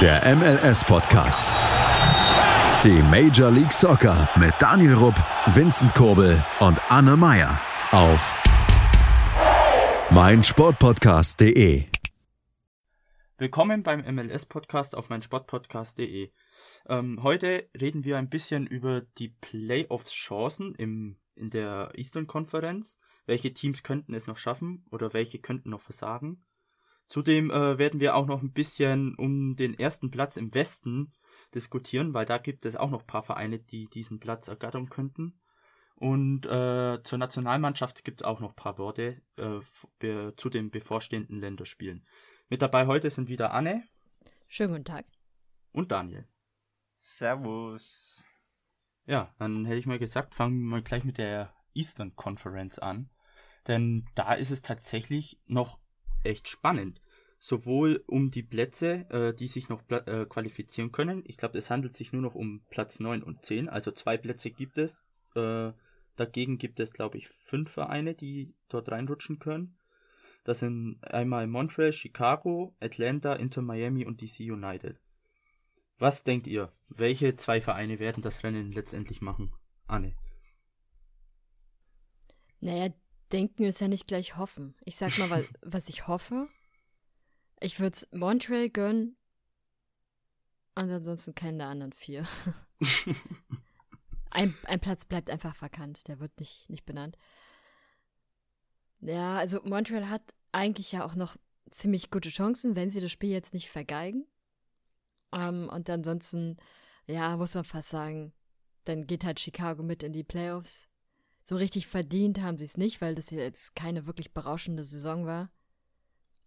Der MLS-Podcast. Die Major League Soccer mit Daniel Rupp, Vincent Kurbel und Anne Meyer auf meinsportpodcast.de. Willkommen beim MLS-Podcast auf meinsportpodcast.de. Ähm, heute reden wir ein bisschen über die Playoffs-Chancen in der Eastern Conference. Welche Teams könnten es noch schaffen oder welche könnten noch versagen? Zudem äh, werden wir auch noch ein bisschen um den ersten Platz im Westen diskutieren, weil da gibt es auch noch ein paar Vereine, die diesen Platz ergattern könnten. Und äh, zur Nationalmannschaft gibt es auch noch ein paar Worte äh, zu den bevorstehenden Länderspielen. Mit dabei heute sind wieder Anne. Schönen guten Tag. Und Daniel. Servus. Ja, dann hätte ich mal gesagt, fangen wir mal gleich mit der Eastern Conference an. Denn da ist es tatsächlich noch echt spannend. Sowohl um die Plätze, äh, die sich noch äh, qualifizieren können. Ich glaube, es handelt sich nur noch um Platz 9 und 10. Also zwei Plätze gibt es. Äh, dagegen gibt es, glaube ich, fünf Vereine, die dort reinrutschen können. Das sind einmal Montreal, Chicago, Atlanta, Inter Miami und DC United. Was denkt ihr? Welche zwei Vereine werden das Rennen letztendlich machen? Anne. Naja, denken ist ja nicht gleich hoffen. Ich sag mal, was, was ich hoffe. Ich würde es Montreal gönnen. Und ansonsten keinen der anderen vier. ein, ein Platz bleibt einfach verkannt. Der wird nicht, nicht benannt. Ja, also Montreal hat eigentlich ja auch noch ziemlich gute Chancen, wenn sie das Spiel jetzt nicht vergeigen. Ähm, und ansonsten, ja, muss man fast sagen, dann geht halt Chicago mit in die Playoffs. So richtig verdient haben sie es nicht, weil das jetzt keine wirklich berauschende Saison war.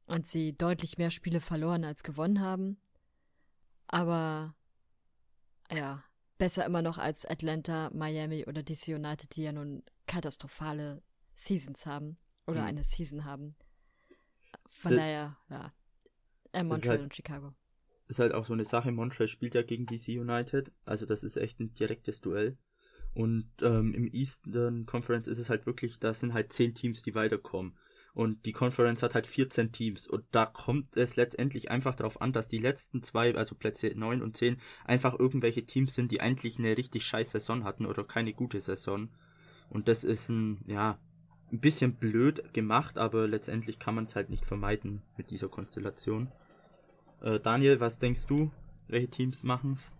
Und sie deutlich mehr Spiele verloren als gewonnen haben. Aber ja, besser immer noch als Atlanta, Miami oder DC United, die ja nun katastrophale Seasons haben. Oder mhm. eine Season haben. Von daher, ja. Äh, Montreal halt, und Chicago. Ist halt auch so eine Sache. Montreal spielt ja gegen DC United. Also das ist echt ein direktes Duell. Und ähm, im Eastern Conference ist es halt wirklich, da sind halt zehn Teams, die weiterkommen. Und die Conference hat halt 14 Teams. Und da kommt es letztendlich einfach darauf an, dass die letzten zwei, also Plätze 9 und 10, einfach irgendwelche Teams sind, die eigentlich eine richtig scheiß Saison hatten oder keine gute Saison. Und das ist ein, ja, ein bisschen blöd gemacht, aber letztendlich kann man es halt nicht vermeiden mit dieser Konstellation. Äh, Daniel, was denkst du? Welche Teams machen es?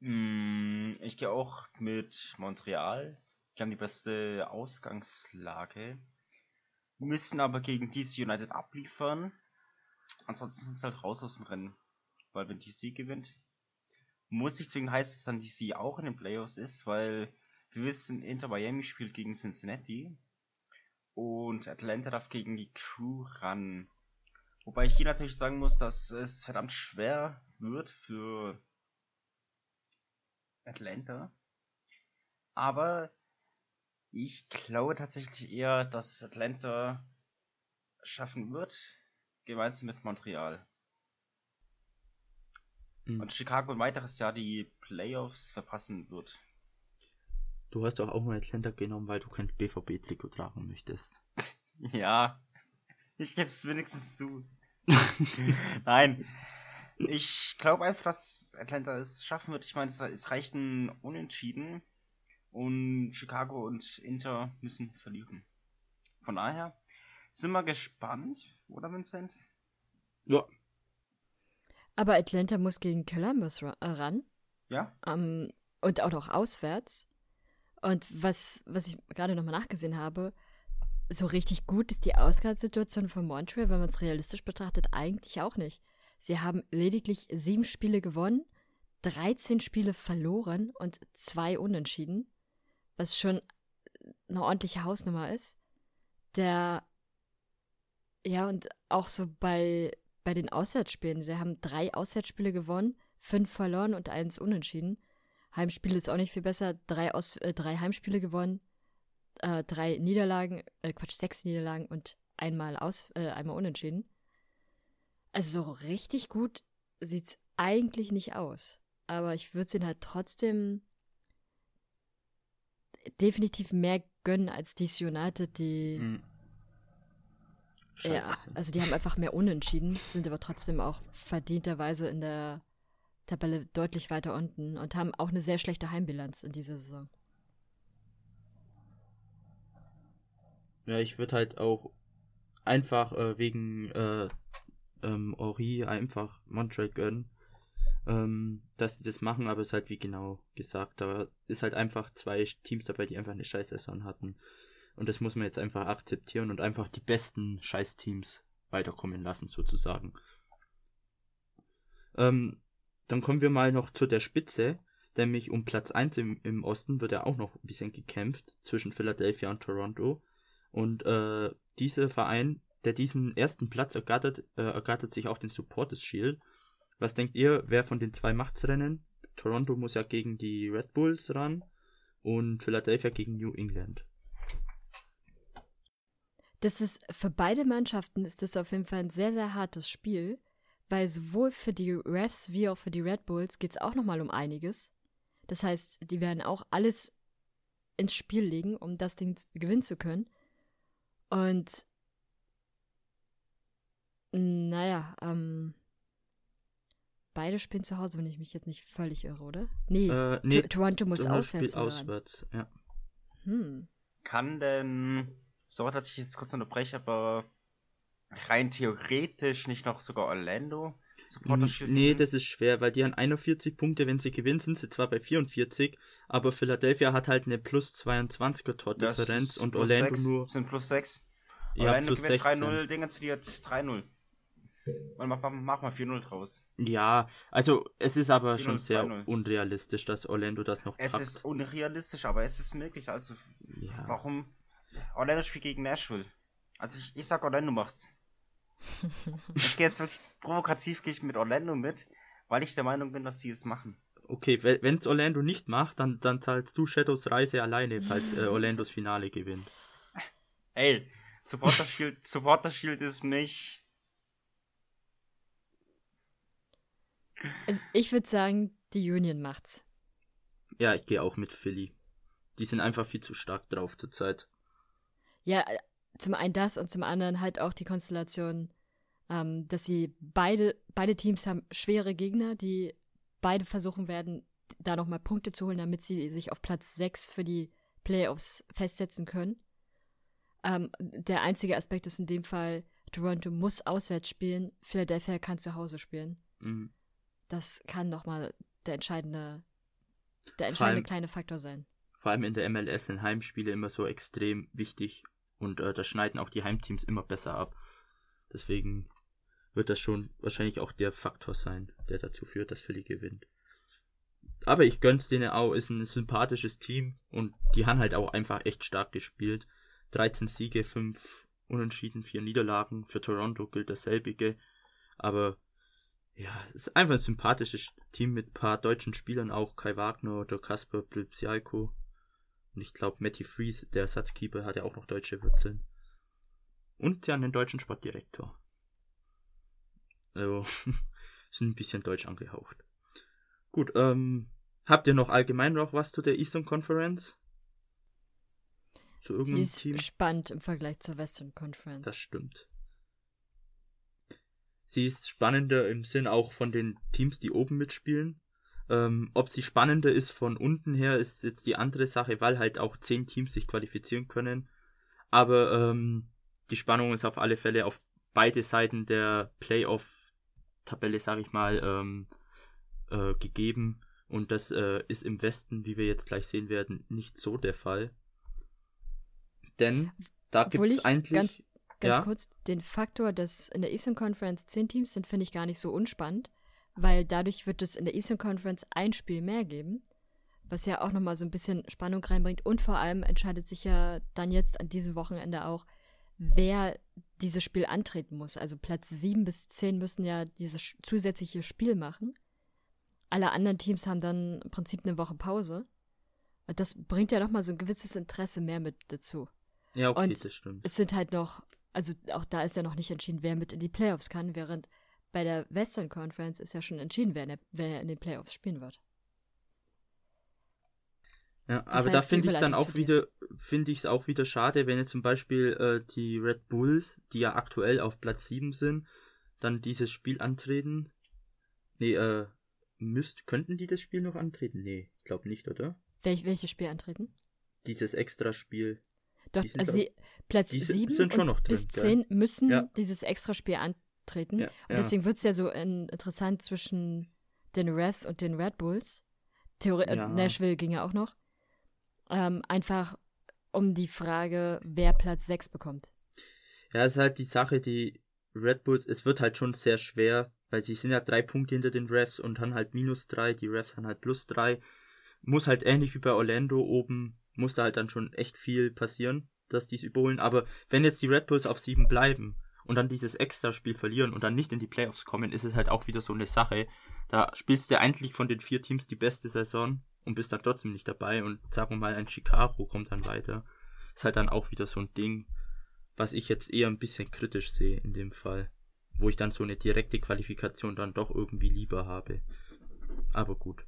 Mm, ich gehe auch mit Montreal. Die haben die beste Ausgangslage. Müssen aber gegen DC United abliefern. Ansonsten sind sie halt raus aus dem Rennen. Weil wenn DC gewinnt, muss nicht zwingend heißen, dass dann DC auch in den Playoffs ist, weil wir wissen, Inter Miami spielt gegen Cincinnati und Atlanta darf gegen die Crew ran. Wobei ich hier natürlich sagen muss, dass es verdammt schwer wird für Atlanta. Aber ich glaube tatsächlich eher, dass Atlanta schaffen wird, gemeinsam mit Montreal. Mhm. Und Chicago ein weiteres Jahr die Playoffs verpassen wird. Du hast doch auch mal Atlanta genommen, weil du kein BVB-Trikot tragen möchtest. ja, ich gebe es wenigstens zu. Nein, ich glaube einfach, dass Atlanta es schaffen wird. Ich meine, es reicht ein Unentschieden und Chicago und Inter müssen verlieren. Von daher sind wir gespannt, oder Vincent? Ja. Aber Atlanta muss gegen Columbus äh, ran. Ja. Um, ähm, und auch noch auswärts. Und was, was ich gerade nochmal nachgesehen habe, so richtig gut ist die Ausgangssituation von Montreal, wenn man es realistisch betrachtet, eigentlich auch nicht. Sie haben lediglich sieben Spiele gewonnen, 13 Spiele verloren und zwei unentschieden, was schon eine ordentliche Hausnummer ist. Der, ja, und auch so bei, bei den Auswärtsspielen, sie haben drei Auswärtsspiele gewonnen, fünf verloren und eins unentschieden. Heimspiel ist auch nicht viel besser, drei, Aus, äh, drei Heimspiele gewonnen, äh, drei Niederlagen, äh, Quatsch, sechs Niederlagen und einmal aus, äh, einmal unentschieden. Also so richtig gut sieht's eigentlich nicht aus. Aber ich würde es ihnen halt trotzdem definitiv mehr gönnen als DC United, die. Mhm. Ja, also die haben einfach mehr Unentschieden, sind aber trotzdem auch verdienterweise in der Tabelle deutlich weiter unten und haben auch eine sehr schlechte Heimbilanz in dieser Saison. Ja, ich würde halt auch einfach äh, wegen äh, ähm, Ori einfach Montreal gönnen, ähm, dass die das machen, aber es ist halt wie genau gesagt, da ist halt einfach zwei Teams dabei, die einfach eine Scheiß-Saison hatten. Und das muss man jetzt einfach akzeptieren und einfach die besten Scheiß-Teams weiterkommen lassen, sozusagen. Ähm, dann kommen wir mal noch zu der Spitze, nämlich um Platz 1 im, im Osten wird ja auch noch ein bisschen gekämpft zwischen Philadelphia und Toronto. Und äh, dieser Verein, der diesen ersten Platz ergattert, äh, ergattert sich auch den Supporters Shield. Was denkt ihr, wer von den zwei macht's Rennen? Toronto muss ja gegen die Red Bulls ran und Philadelphia gegen New England. Das ist für beide Mannschaften ist das auf jeden Fall ein sehr, sehr hartes Spiel, weil sowohl für die Refs wie auch für die Red Bulls geht es auch nochmal um einiges. Das heißt, die werden auch alles ins Spiel legen, um das Ding gewinnen zu können. Und naja, ähm, beide spielen zu Hause, wenn ich mich jetzt nicht völlig irre, oder? Nee, Äh, nee, Tor- Toronto muss Toronto auswärts spielt auswärts, ja. Hm. Kann denn, sorry, dass ich jetzt kurz unterbreche, aber rein theoretisch nicht noch sogar Orlando Supporter N- Shield Nee, das ist schwer, weil die haben 41 Punkte, wenn sie gewinnen, sind sie zwar bei 44, aber Philadelphia hat halt eine plus 22er Das Tordifferenz und Orlando sechs, nur sind plus 6. ja, Orlando plus gewinnt 16. 3-0, Dingens verliert 3-0. Und mach, mach, mach mal 4-0 draus. Ja, also es ist aber 4-0, schon sehr 2-0. unrealistisch, dass Orlando das noch Es packt. ist unrealistisch, aber es ist möglich. Also, ja. warum? Orlando spielt gegen Nashville. Also, ich, ich sag, Orlando macht's. ich gehe jetzt wirklich provokativ gehe ich mit Orlando mit, weil ich der Meinung bin, dass sie es machen. Okay, wenn es Orlando nicht macht, dann, dann zahlst du Shadows Reise alleine, falls äh, Orlandos Finale gewinnt. Ey, Supporter Shield, Supporter Shield ist nicht. Also ich würde sagen, die Union macht's. Ja, ich gehe auch mit Philly. Die sind einfach viel zu stark drauf zurzeit. Ja, äh, zum einen das und zum anderen halt auch die Konstellation, ähm, dass sie beide, beide Teams haben schwere Gegner, die beide versuchen werden, da nochmal Punkte zu holen, damit sie sich auf Platz 6 für die Playoffs festsetzen können. Ähm, der einzige Aspekt ist in dem Fall, Toronto muss auswärts spielen, Philadelphia kann zu Hause spielen. Mhm. Das kann nochmal der entscheidende, der entscheidende allem- kleine Faktor sein. Vor allem in der MLS sind Heimspiele immer so extrem wichtig und äh, da schneiden auch die Heimteams immer besser ab. Deswegen wird das schon wahrscheinlich auch der Faktor sein, der dazu führt, dass Philly gewinnt. Aber ich gönn's denen auch, ist ein sympathisches Team und die haben halt auch einfach echt stark gespielt. 13 Siege, 5 Unentschieden, 4 Niederlagen. Für Toronto gilt dasselbige. Aber ja, es ist einfach ein sympathisches Team mit ein paar deutschen Spielern auch. Kai Wagner oder Kasper Plüpsialko. Und ich glaube, Matty Fries, der Ersatzkeeper, hat ja auch noch deutsche Wurzeln. Und sie haben einen deutschen Sportdirektor. Also, sind ein bisschen deutsch angehaucht. Gut, ähm, habt ihr noch allgemein noch was zu der Eastern Conference? Zu Sie irgendeinem ist Team? spannend im Vergleich zur Western Conference. Das stimmt. Sie ist spannender im Sinn auch von den Teams, die oben mitspielen. Ähm, ob sie spannender ist von unten her, ist jetzt die andere Sache, weil halt auch zehn Teams sich qualifizieren können. Aber ähm, die Spannung ist auf alle Fälle auf beide Seiten der Playoff-Tabelle, sag ich mal, ähm, äh, gegeben. Und das äh, ist im Westen, wie wir jetzt gleich sehen werden, nicht so der Fall. Denn da gibt es ich eigentlich. ganz, ganz ja? kurz den Faktor, dass in der Eastern Conference zehn Teams sind, finde ich gar nicht so unspannend, weil dadurch wird es in der Eastern Conference ein Spiel mehr geben, was ja auch nochmal so ein bisschen Spannung reinbringt und vor allem entscheidet sich ja dann jetzt an diesem Wochenende auch, wer dieses Spiel antreten muss. Also Platz 7 bis 10 müssen ja dieses zusätzliche Spiel machen. Alle anderen Teams haben dann im Prinzip eine Woche Pause. Und das bringt ja nochmal so ein gewisses Interesse mehr mit dazu. Ja, okay, Und das stimmt. Es sind halt noch, also auch da ist ja noch nicht entschieden, wer mit in die Playoffs kann, während bei der Western Conference ist ja schon entschieden, wer in, der, wer in den Playoffs spielen wird. Ja, Das aber da finde ich dann Überleitung auch wieder, finde ich es auch wieder schade, wenn jetzt zum Beispiel äh, die Red Bulls, die ja aktuell auf Platz 7 sind, dann dieses Spiel antreten. Nee, äh, müsst, könnten die das Spiel noch antreten? Nee, ich glaube nicht, oder? Welch, welches Spiel antreten? Dieses Extraspiel. Doch, also sie, Platz die sind- 7 sind schon und noch drin, bis gell? 10 müssen Ja. dieses Extraspiel antreten. Ja, Und deswegen wird es ja so in, interessant zwischen den Refs und den Red Bulls. Theori äh, Ja. Nashville ging ja auch noch. Ähm, einfach um die Frage, wer Platz 6 bekommt. Ja, es ist halt die Sache, die Red Bulls, es wird halt schon sehr schwer, weil sie sind ja drei Punkte hinter den Refs und dann halt minus drei, die Refs haben halt plus drei. Muss halt ähnlich wie bei Orlando oben, muss da halt dann schon echt viel passieren, dass die es überholen. Aber wenn jetzt die Red Bulls auf sieben bleiben und dann dieses Extra-Spiel verlieren und dann nicht in die Playoffs kommen, ist es halt auch wieder so eine Sache. Da spielst du eigentlich von den vier Teams die beste Saison und bist dann trotzdem nicht dabei und sagen wir mal, ein Chicago kommt dann weiter. Ist halt dann auch wieder so ein Ding, was ich jetzt eher ein bisschen kritisch sehe in dem Fall. Wo ich dann so eine direkte Qualifikation dann doch irgendwie lieber habe. Aber gut.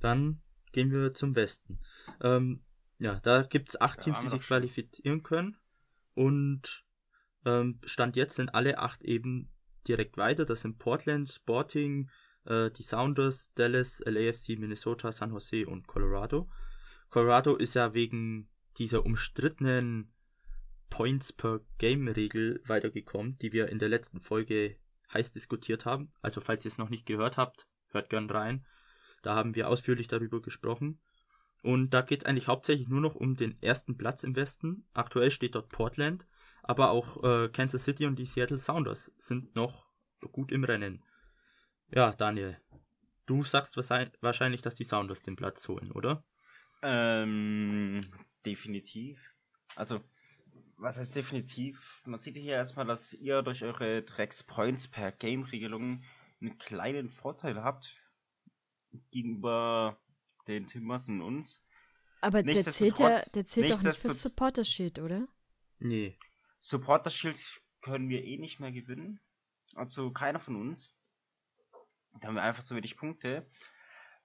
Dann gehen wir zum Westen. Ähm, ja, da gibt's acht Da Teams, die sich qualifizieren können. Und ähm, Stand jetzt sind alle acht eben direkt weiter. Das sind Portland, Sporting, äh, die Sounders, Dallas, LAFC, Minnesota, San Jose und Colorado. Colorado ist ja wegen dieser umstrittenen Points per Game Regel weitergekommen, die wir in der letzten Folge heiß diskutiert haben. Also falls ihr es noch nicht gehört habt, hört gern rein. Da haben wir ausführlich darüber gesprochen. Und da geht es eigentlich hauptsächlich nur noch um den ersten Platz im Westen. Aktuell steht dort Portland, aber auch äh, Kansas City und die Seattle Sounders sind noch gut im Rennen. Ja, Daniel, du sagst wahrscheinlich- dass die Sounders den Platz holen, oder? Ähm, definitiv. Also, was heißt definitiv? Man sieht hier erstmal, dass ihr durch eure Drecks-Points per Game-Regelung einen kleinen Vorteil habt gegenüber den Timbers und uns. Aber der zählt ja, der zählt doch nicht fürs Supporter Shield, oder? Nee. Supporter Shield können wir eh nicht mehr gewinnen. Also keiner von uns. Da haben wir einfach zu wenig Punkte.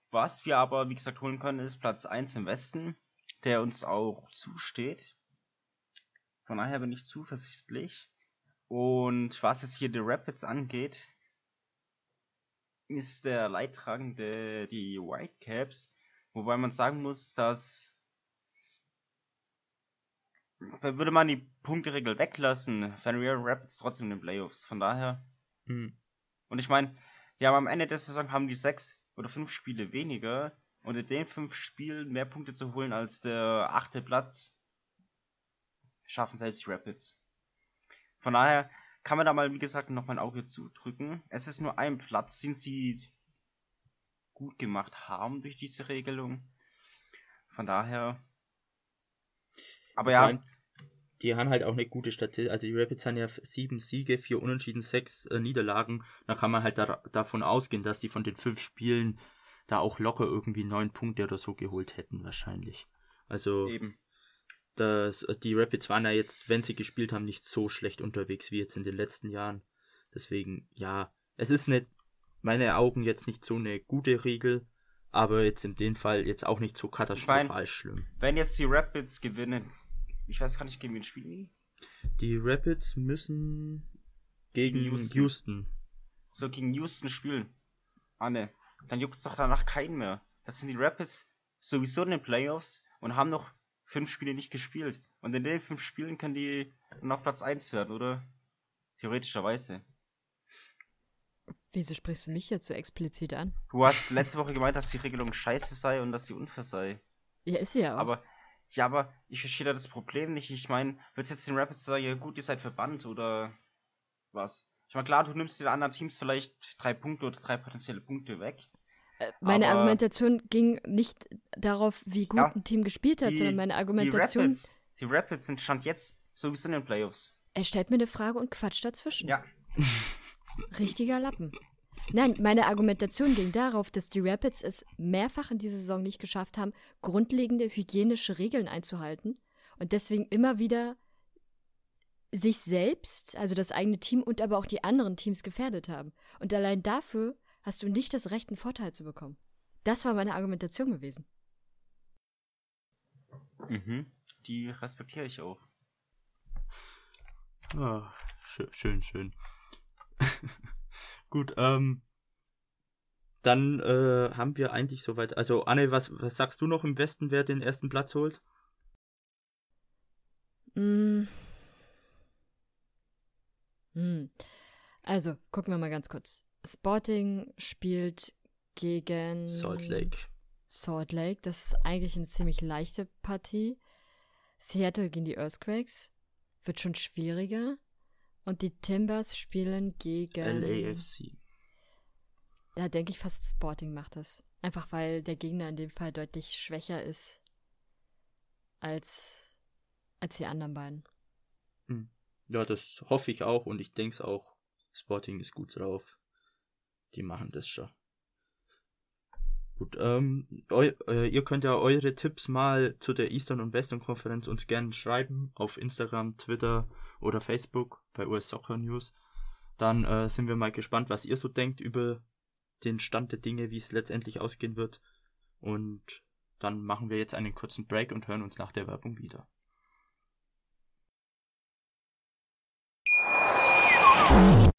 Was wir aber, wie gesagt, holen können, ist Platz 1 im Westen, der uns auch zusteht. Von daher bin ich zuversichtlich. Und was jetzt hier die Rapids angeht, ist der Leidtragende die Whitecaps. Wobei man sagen muss, dass würde man die Punkteregel weglassen, wären wir Rapids trotzdem in den Playoffs. Von daher. Hm. Und ich meine, ja, am Ende der Saison haben die sechs oder fünf Spiele weniger. Und in den fünf Spielen mehr Punkte zu holen als der achte Platz, schaffen selbst die Rapids. Von daher kann man da mal, wie gesagt, noch mal ein Auge zudrücken. Es ist nur ein Platz, den sie gut gemacht haben durch diese Regelung. Von daher. Aber ja, allem, die haben halt auch eine gute Statistik. Also die Rapids haben ja sieben Siege, vier Unentschieden, sechs äh, Niederlagen. Da kann man halt da, davon ausgehen, dass die von den fünf Spielen da auch locker irgendwie neun Punkte oder so geholt hätten wahrscheinlich. Also eben. Das, die Rapids waren ja jetzt, wenn sie gespielt haben, nicht so schlecht unterwegs wie jetzt in den letzten Jahren. Deswegen, ja, es ist nicht, meine Augen jetzt nicht so eine gute Regel, aber jetzt in dem Fall jetzt auch nicht so katastrophal schlimm. Wenn jetzt die Rapids gewinnen, ich weiß gar nicht, gegen wen spielen die? Rapids müssen gegen Gegen Houston. Houston. So gegen Houston spielen. Anne, dann juckt es doch danach keinen mehr. Das sind die Rapids sowieso in den Playoffs und haben noch fünf Spiele nicht gespielt. Und in den fünf Spielen können die noch Platz 1 werden, oder? Theoretischerweise. Wieso sprichst du mich jetzt so explizit an? Du hast letzte Woche gemeint, dass die Regelung scheiße sei und dass sie unfair sei. Ja, ist sie ja auch. Aber, ja, aber ich verstehe da das Problem nicht. Ich meine, willst du jetzt den Rapids sagen, ja gut, ihr seid verbannt oder was? Ich meine, klar, du nimmst den anderen Teams vielleicht drei Punkte oder drei potenzielle Punkte weg. Meine aber- Argumentation ging nicht darauf, wie gut Ja, ein Team gespielt hat, sondern meine Die Argumentation, Rapids, die Rapids sind Stand jetzt sowieso in den Playoffs. er stellt mir eine Frage und quatscht dazwischen. Ja. Richtiger Lappen. Nein, meine Argumentation ging darauf, dass die Rapids es mehrfach in dieser Saison nicht geschafft haben, grundlegende hygienische Regeln einzuhalten und deswegen immer wieder sich selbst, also das eigene Team und aber auch die anderen Teams gefährdet haben. Und allein dafür hast du nicht das Recht, einen Vorteil zu bekommen. Das war meine Argumentation gewesen. Mhm. Die respektiere ich auch. Oh, schön, schön. schön. Gut, ähm, dann äh, haben wir eigentlich soweit. Also Anne, was, was sagst du noch im Westen, wer den ersten Platz holt? Mm. Hm. Also, gucken wir mal ganz kurz. Sporting spielt gegen Salt Lake. Salt Lake. Das ist eigentlich eine ziemlich leichte Partie. Seattle gegen die Earthquakes wird schon schwieriger. Und die Timbers spielen gegen LAFC. Da denke ich fast Sporting macht das. Einfach weil der Gegner in dem Fall deutlich schwächer ist als, als die anderen beiden. Hm. Ja, das hoffe ich auch und ich denke es auch. Sporting ist gut drauf. Die machen das schon. Gut, ähm, eu, äh, ihr könnt ja eure Tipps mal zu der Eastern und Western Konferenz uns gerne schreiben auf Instagram, Twitter oder Facebook bei US Soccer News. Dann äh, sind wir mal gespannt, was ihr so denkt über den Stand der Dinge, wie es letztendlich ausgehen wird. Und dann machen wir jetzt einen kurzen Break und hören uns nach der Werbung wieder.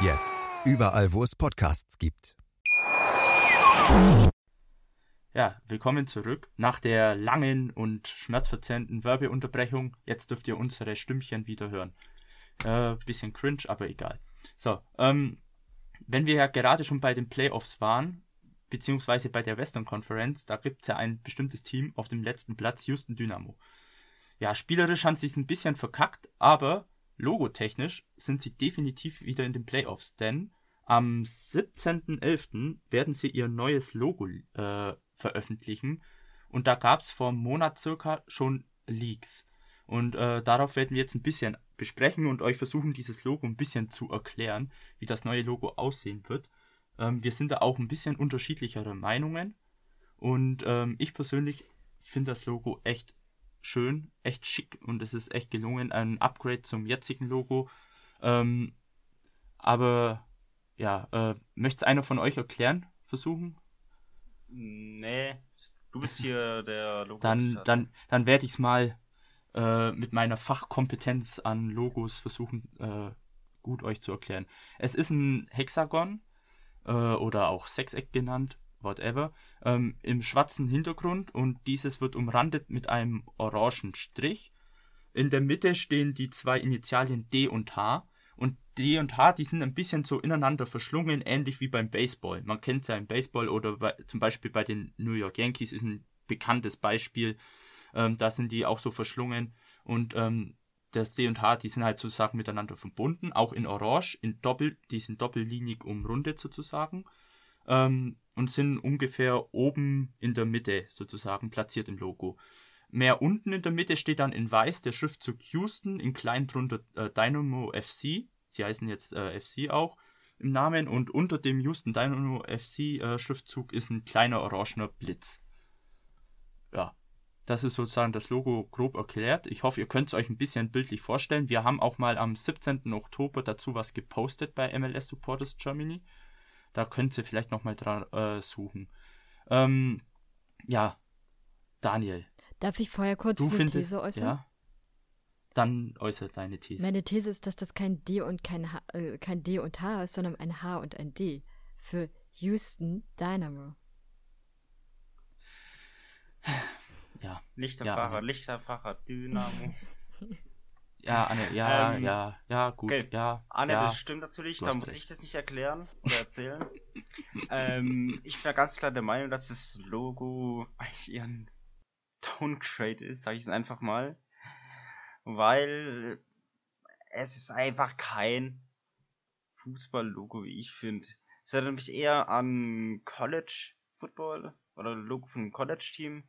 Jetzt. Überall, wo es Podcasts gibt. Ja, willkommen zurück. Nach der langen und schmerzverzerrenden Werbeunterbrechung, jetzt dürft ihr unsere Stimmchen wieder hören. Äh, bisschen cringe, aber egal. So, ähm, wenn wir ja gerade schon bei den Playoffs waren, beziehungsweise bei der Western Conference, da gibt es ja ein bestimmtes Team auf dem letzten Platz, Houston Dynamo. Ja, spielerisch haben sie es ein bisschen verkackt, aber Logotechnisch sind sie definitiv wieder in den Playoffs, denn am 17.11. werden sie ihr neues Logo äh, veröffentlichen und da gab es vor einem Monat circa schon Leaks. Und äh, darauf werden wir jetzt ein bisschen besprechen und euch versuchen, dieses Logo ein bisschen zu erklären, wie das neue Logo aussehen wird. Ähm, wir sind da auch ein bisschen unterschiedlichere Meinungen und ähm, ich persönlich finde das Logo echt schön, echt schick und es ist echt gelungen. Ein Upgrade zum jetzigen Logo. Ähm, aber ja, äh, möchte einer von euch erklären, versuchen? Nee, du bist hier der Logo. Dann, dann, dann werde ich es mal äh, mit meiner Fachkompetenz an Logos versuchen, äh, gut euch zu erklären. Es ist ein Hexagon äh, oder auch Sechseck genannt whatever, ähm, im schwarzen Hintergrund und dieses wird umrandet mit einem orangen Strich. In der Mitte stehen die zwei Initialien D und H und D und H, die sind ein bisschen so ineinander verschlungen, ähnlich wie beim Baseball. Man kennt es ja im Baseball oder bei, zum Beispiel bei den New York Yankees ist ein bekanntes Beispiel. Ähm, da sind die auch so verschlungen und ähm, das D und H, die sind halt sozusagen miteinander verbunden, auch in Orange, in Doppel, die sind doppellinig umrundet sozusagen ähm, und sind ungefähr oben in der Mitte sozusagen platziert im Logo. Mehr unten in der Mitte steht dann in weiß der Schriftzug Houston, in klein drunter äh, Dynamo FC. Sie heißen jetzt äh, FC auch im Namen und unter dem Houston Dynamo FC äh, Schriftzug ist ein kleiner orangener Blitz. Ja, das ist sozusagen das Logo grob erklärt. Ich hoffe, ihr könnt es euch ein bisschen bildlich vorstellen. Wir haben auch mal am 17. Oktober dazu was gepostet bei MLS Supporters Germany. Da könnt ihr vielleicht nochmal dran äh, suchen. Ähm, ja, Daniel. Darf ich vorher kurz du eine findest, These äußern? Ja. Dann äußere deine These. Meine These ist, dass das kein D und kein H, äh, kein D und H ist, sondern ein H und ein D für Houston Dynamo. Ja. Lichterfahrer, Ja. Lichterfahrer, Dynamo. Ja, Anne, ja, Ähm, ja, ja, gut, okay. ja. Anne, ja. das stimmt natürlich, da muss recht. ich das nicht erklären oder erzählen. ähm, ich bin ja ganz klar der Meinung, dass das Logo eigentlich eher ein Downgrade ist, sage ich es einfach mal. Weil es ist einfach kein Fußball-Logo, wie ich finde. Es erinnert mich eher an College Football oder Logo von einem College-Team.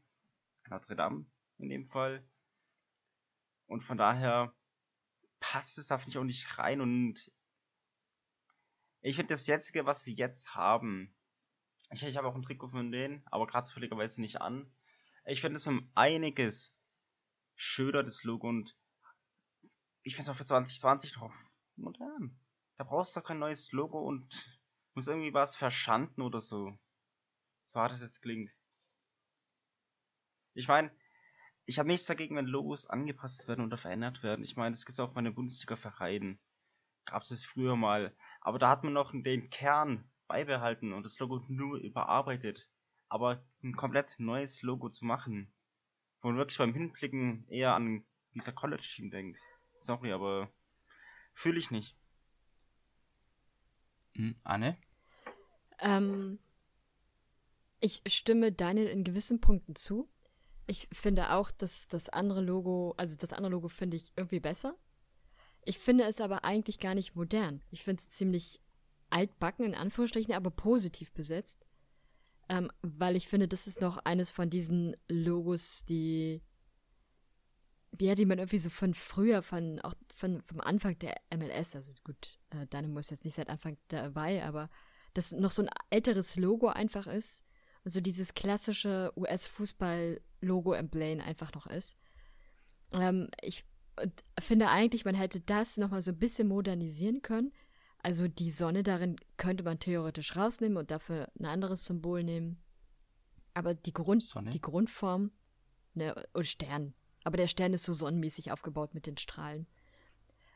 Notre Dame in dem Fall. Und von daher passt es da finde ich auch nicht rein und ich finde das jetzige, was sie jetzt haben, ich, ich habe auch ein Trikot von denen, aber gerade zufälligerweise nicht an. Ich finde es um einiges schöner, das Logo, und ich finde es auch für 2020 noch modern. Da brauchst du doch kein neues Logo und muss irgendwie was verschanden oder so. So hart es jetzt klingt. Ich meine, ich habe nichts dagegen, wenn Logos angepasst werden oder verändert werden. Ich meine, das gibt es auch bei den Bundesliga-Vereinen. Gab es das früher mal. Aber da hat man noch den Kern beibehalten und das Logo nur überarbeitet. Aber ein komplett neues Logo zu machen, wo man wirklich beim Hinblicken eher an dieser College-Team denkt. Sorry, aber fühle ich nicht. Hm, Anne? Ähm, ich stimme deinen in gewissen Punkten zu. Ich finde auch, dass das andere Logo, also das andere Logo finde ich irgendwie besser. Ich finde es aber eigentlich gar nicht modern. Ich finde es ziemlich altbacken, in Anführungsstrichen, aber positiv besetzt. Ähm, weil ich finde, das ist noch eines von diesen Logos, die, ja, die man irgendwie so von früher, von, auch von, vom Anfang der MLS, also gut, äh, Dynamo ist jetzt nicht seit Anfang dabei, aber das noch so ein älteres Logo einfach ist. Und so dieses klassische US-Fußball-Logo-Emblem einfach noch ist. Ähm, ich finde eigentlich, man hätte das nochmal so ein bisschen modernisieren können. Also die Sonne darin könnte man theoretisch rausnehmen und dafür ein anderes Symbol nehmen. Aber die, Grund, die Grundform, ne, oder Stern. Aber der Stern ist so sonnenmäßig aufgebaut mit den Strahlen.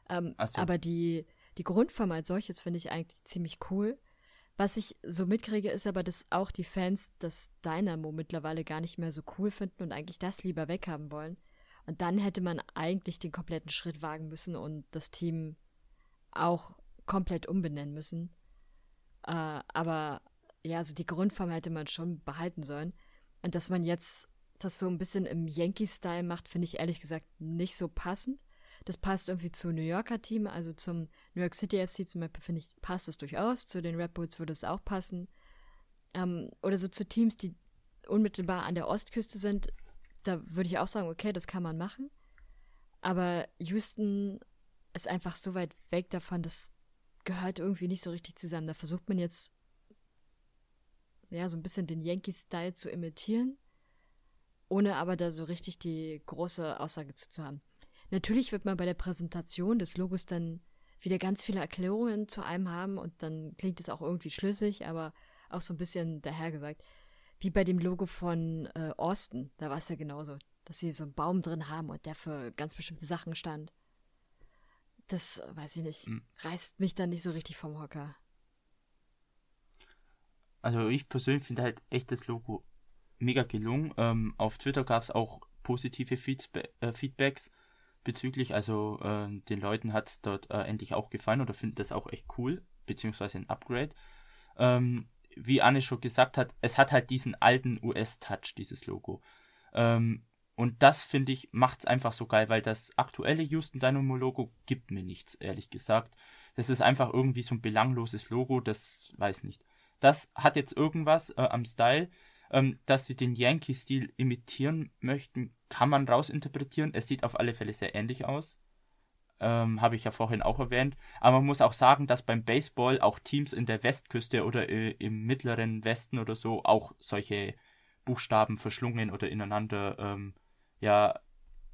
Ähm, so. Aber die, die Grundform als solches finde ich eigentlich ziemlich cool. Was ich so mitkriege, ist aber, dass auch die Fans das Dynamo mittlerweile gar nicht mehr so cool finden und eigentlich das lieber weghaben wollen. Und dann hätte man eigentlich den kompletten Schritt wagen müssen und das Team auch komplett umbenennen müssen. Äh, aber ja, also die Grundform hätte man schon behalten sollen. Und dass man jetzt das so ein bisschen im Yankee-Style macht, finde ich ehrlich gesagt nicht so passend. Das passt irgendwie zu New Yorker Team, also zum New York City FC zum Beispiel, finde ich, passt es durchaus. Zu den Red Bulls würde es auch passen. Ähm, oder so zu Teams, die unmittelbar an der Ostküste sind, da würde ich auch sagen, okay, das kann man machen. Aber Houston ist einfach so weit weg davon, dass gehört irgendwie nicht so richtig zusammen. Da versucht man jetzt, ja, so ein bisschen den Yankee-Style zu imitieren, ohne aber da so richtig die große Aussage zu, zu haben. Natürlich wird man bei der Präsentation des Logos dann wieder ganz viele Erklärungen zu einem haben und dann klingt es auch irgendwie schlüssig, aber auch so ein bisschen dahergesagt. Wie bei dem Logo von äh, Austin, da war es ja genauso, dass sie so einen Baum drin haben und der für ganz bestimmte Sachen stand. Das weiß ich nicht. Hm. Reißt mich dann nicht so richtig vom Hocker. Also ich persönlich finde halt echt das Logo mega gelungen. Ähm, auf Twitter gab es auch positive Feedba äh, Feedbacks bezüglich. Also äh, den Leuten hat es dort äh, endlich auch gefallen oder finden das auch echt cool, beziehungsweise ein Upgrade. Ähm, wie Anne schon gesagt hat, es hat halt diesen alten US-Touch, dieses Logo. Ähm, und das, finde ich, macht es einfach so geil, weil das aktuelle Houston Dynamo Logo gibt mir nichts, ehrlich gesagt. Das ist einfach irgendwie so ein belangloses Logo, das weiß nicht. Das hat jetzt irgendwas äh, am Style, ähm, dass sie den Yankee-Stil imitieren möchten, kann man rausinterpretieren. Es sieht auf alle Fälle sehr ähnlich aus. Ähm, Habe ich ja vorhin auch erwähnt. Aber man muss auch sagen, dass beim Baseball auch Teams in der Westküste oder äh, im mittleren Westen oder so auch solche Buchstaben verschlungen oder ineinander ähm, ja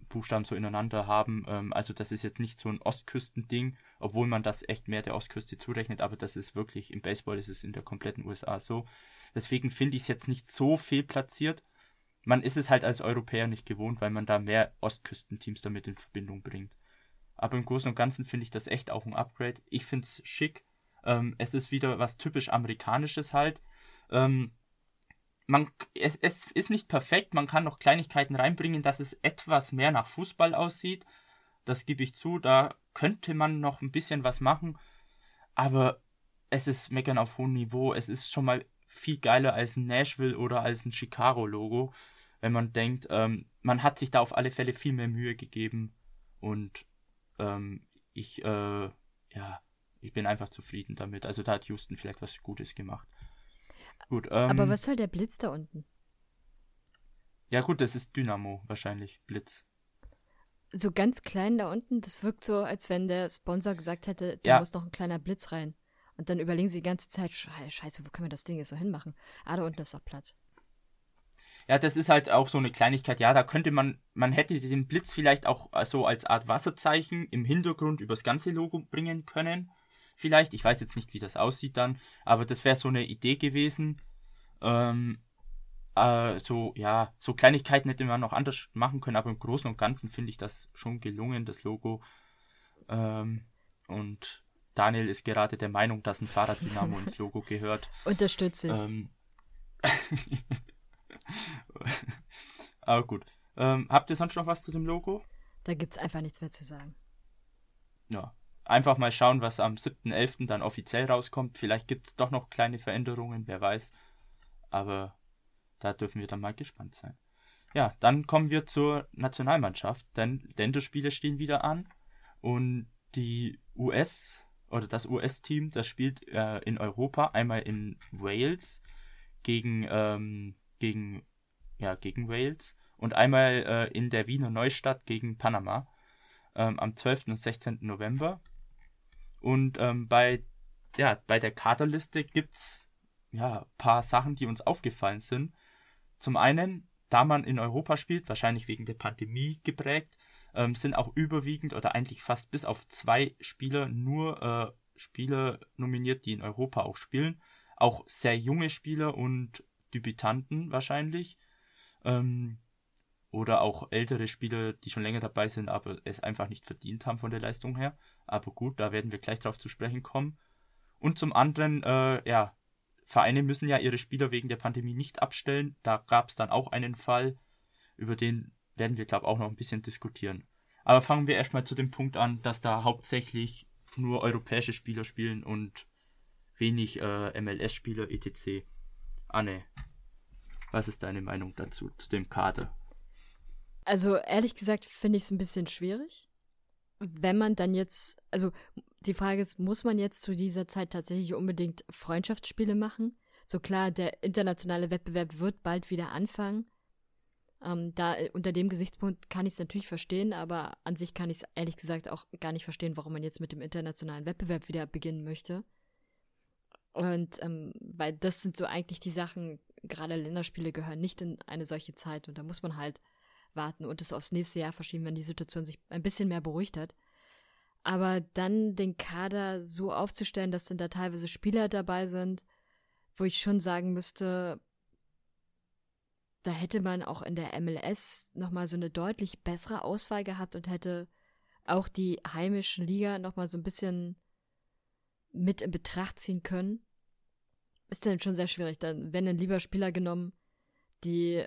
Buchstaben so ineinander haben. Ähm, also das ist jetzt nicht so ein Ostküstending, obwohl man das echt mehr der Ostküste zurechnet, aber das ist wirklich im Baseball ist es in der kompletten USA so. Deswegen finde ich es jetzt nicht so viel platziert. Man ist es halt als Europäer nicht gewohnt, weil man da mehr Ostküstenteams damit in Verbindung bringt. Aber im Großen und Ganzen finde ich das echt auch ein Upgrade. Ich finde es schick. Ähm, es ist wieder was typisch Amerikanisches halt. Ähm, man, es, es ist nicht perfekt, man kann noch Kleinigkeiten reinbringen, dass es etwas mehr nach Fußball aussieht. Das gebe ich zu, da könnte man noch ein bisschen was machen. Aber es ist Meckern auf hohem Niveau. Es ist schon mal viel geiler als ein Nashville oder als ein Chicago-Logo. Wenn man denkt, ähm, man hat sich da auf alle Fälle viel mehr Mühe gegeben. Und ähm, ich, äh, ja, ich bin einfach zufrieden damit. Also da hat Houston vielleicht was Gutes gemacht. Gut, ähm, Aber was soll der Blitz da unten? Ja gut, das ist Dynamo wahrscheinlich, Blitz. So ganz klein da unten, das wirkt so, als wenn der Sponsor gesagt hätte, da Ja. muss noch ein kleiner Blitz rein. Und dann überlegen sie die ganze Zeit, "Sche- scheiße, wo können wir das Ding jetzt so hinmachen? Ah, da unten ist doch Platz. Ja, das ist halt auch so eine Kleinigkeit. Ja, da könnte man, man hätte den Blitz vielleicht auch so als Art Wasserzeichen im Hintergrund übers ganze Logo bringen können. Vielleicht, ich weiß jetzt nicht, wie das aussieht dann, aber das wäre so eine Idee gewesen. Ähm, äh, so, ja, so Kleinigkeiten hätte man noch anders machen können, aber im Großen und Ganzen finde ich das schon gelungen, das Logo. Ähm, und Daniel ist gerade der Meinung, dass ein Fahrraddynamo ins Logo gehört. Unterstütze ich. Ähm, aber gut. Ähm, habt ihr sonst noch was zu dem Logo? Da gibt's einfach nichts mehr zu sagen. Ja. Einfach mal schauen, was am 7.11. dann offiziell rauskommt. Vielleicht gibt es doch noch kleine Veränderungen, wer weiß. Aber da dürfen wir dann mal gespannt sein. Ja, dann kommen wir zur Nationalmannschaft, denn Länderspiele stehen wieder an und die US oder das US-Team, das spielt äh, in Europa einmal in Wales gegen, ähm, gegen, ja, gegen Wales und einmal äh, in der Wiener Neustadt gegen Panama ähm, am 12. und 16. November. Und ähm, bei, ja, bei der Kaderliste gibt es ja, ein paar Sachen, die uns aufgefallen sind. Zum einen, da man in Europa spielt, wahrscheinlich wegen der Pandemie geprägt, ähm, sind auch überwiegend oder eigentlich fast bis auf zwei Spieler nur äh, Spieler nominiert, die in Europa auch spielen. Auch sehr junge Spieler und Debütanten wahrscheinlich. Ähm, oder auch ältere Spieler, die schon länger dabei sind, aber es einfach nicht verdient haben von der Leistung her. Aber gut, da werden wir gleich drauf zu sprechen kommen. Und zum anderen, äh, ja, Vereine müssen ja ihre Spieler wegen der Pandemie nicht abstellen. Da gab es dann auch einen Fall, über den werden wir, glaube ich, auch noch ein bisschen diskutieren. Aber fangen wir erstmal zu dem Punkt an, dass da hauptsächlich nur europäische Spieler spielen und wenig äh, MLS-Spieler etc. Anne, was ist deine Meinung dazu, zu dem Kader? Also ehrlich gesagt finde ich es ein bisschen schwierig. Wenn man dann jetzt, also die Frage ist, muss man jetzt zu dieser Zeit tatsächlich unbedingt Freundschaftsspiele machen? So klar, der internationale Wettbewerb wird bald wieder anfangen. Ähm, da äh, unter dem Gesichtspunkt kann ich es natürlich verstehen, aber an sich kann ich es ehrlich gesagt auch gar nicht verstehen, warum man jetzt mit dem internationalen Wettbewerb wieder beginnen möchte. Und ähm, weil das sind so eigentlich die Sachen, gerade Länderspiele gehören nicht in eine solche Zeit und da muss man halt warten und es aufs nächste Jahr verschieben, wenn die Situation sich ein bisschen mehr beruhigt hat. Aber dann den Kader so aufzustellen, dass dann da teilweise Spieler dabei sind, wo ich schon sagen müsste, da hätte man auch in der MLS nochmal so eine deutlich bessere Auswahl gehabt und hätte auch die heimische Liga nochmal so ein bisschen mit in Betracht ziehen können. Ist dann schon sehr schwierig. Dann werden dann lieber Spieler genommen, die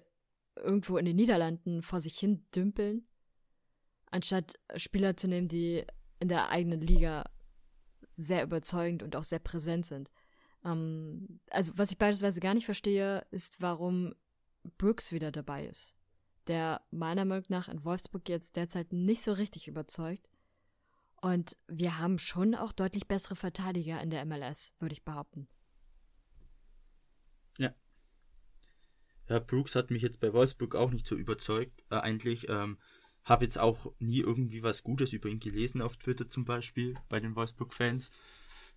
irgendwo in den Niederlanden vor sich hin dümpeln, anstatt Spieler zu nehmen, die in der eigenen Liga sehr überzeugend und auch sehr präsent sind. Ähm, also was ich beispielsweise gar nicht verstehe, ist, warum Brooks wieder dabei ist, der meiner Meinung nach in Wolfsburg jetzt derzeit nicht so richtig überzeugt. Und wir haben schon auch deutlich bessere Verteidiger in der MLS, würde ich behaupten. Ja, Brooks hat mich jetzt bei Wolfsburg auch nicht so überzeugt. Äh, eigentlich ähm, habe jetzt auch nie irgendwie was Gutes über ihn gelesen auf Twitter zum Beispiel bei den Wolfsburg-Fans.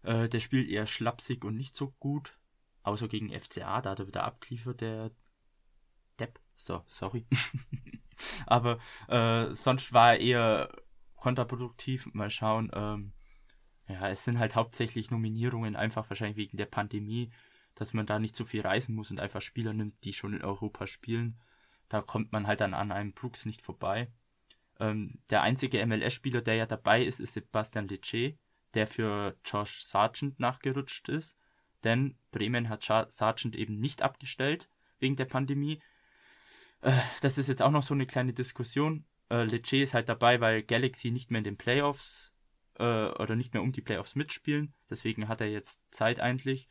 Äh, der spielt eher schlapsig und nicht so gut. Außer gegen FCA, da hat er wieder abgeliefert, der Depp. So, sorry. Aber äh, sonst war er eher kontraproduktiv. Mal schauen. Ähm, ja, es sind halt hauptsächlich Nominierungen, einfach wahrscheinlich wegen der Pandemie dass man da nicht so viel reisen muss und einfach Spieler nimmt, die schon in Europa spielen. Da kommt man halt dann an einem Brooks nicht vorbei. Ähm, der einzige MLS-Spieler, der ja dabei ist, ist Sebastian Lecce, der für Josh Sargent nachgerutscht ist. Denn Bremen hat Sargent eben nicht abgestellt wegen der Pandemie. Äh, das ist jetzt auch noch so eine kleine Diskussion. Äh, Lecce ist halt dabei, weil Galaxy nicht mehr in den Playoffs äh, oder nicht mehr um die Playoffs mitspielen. Deswegen hat er jetzt Zeit eigentlich.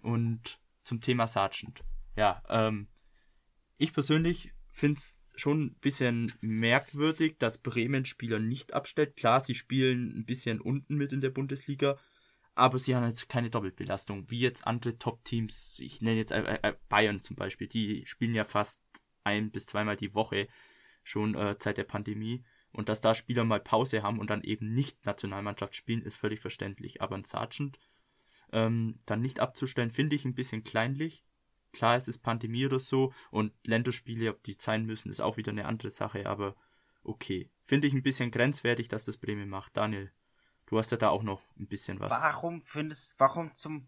Und zum Thema Sargent. Ja, ähm, ich persönlich finde es schon ein bisschen merkwürdig, dass Bremen Spieler nicht abstellt. Klar, sie spielen ein bisschen unten mit in der Bundesliga, aber sie haben jetzt keine Doppelbelastung, wie jetzt andere Top-Teams, ich nenne jetzt äh, äh, Bayern zum Beispiel, die spielen ja fast ein bis zweimal die Woche schon äh, seit der Pandemie. Und dass da Spieler mal Pause haben und dann eben nicht Nationalmannschaft spielen, ist völlig verständlich. Aber ein Sergeant ähm, dann nicht abzustellen, finde ich ein bisschen kleinlich. Klar, es ist Pandemie oder so und Länderspiele, ob die sein müssen, ist auch wieder eine andere Sache, aber okay. Finde ich ein bisschen grenzwertig, dass das Bremen macht. Daniel, du hast ja da auch noch ein bisschen was. Warum findest, warum zum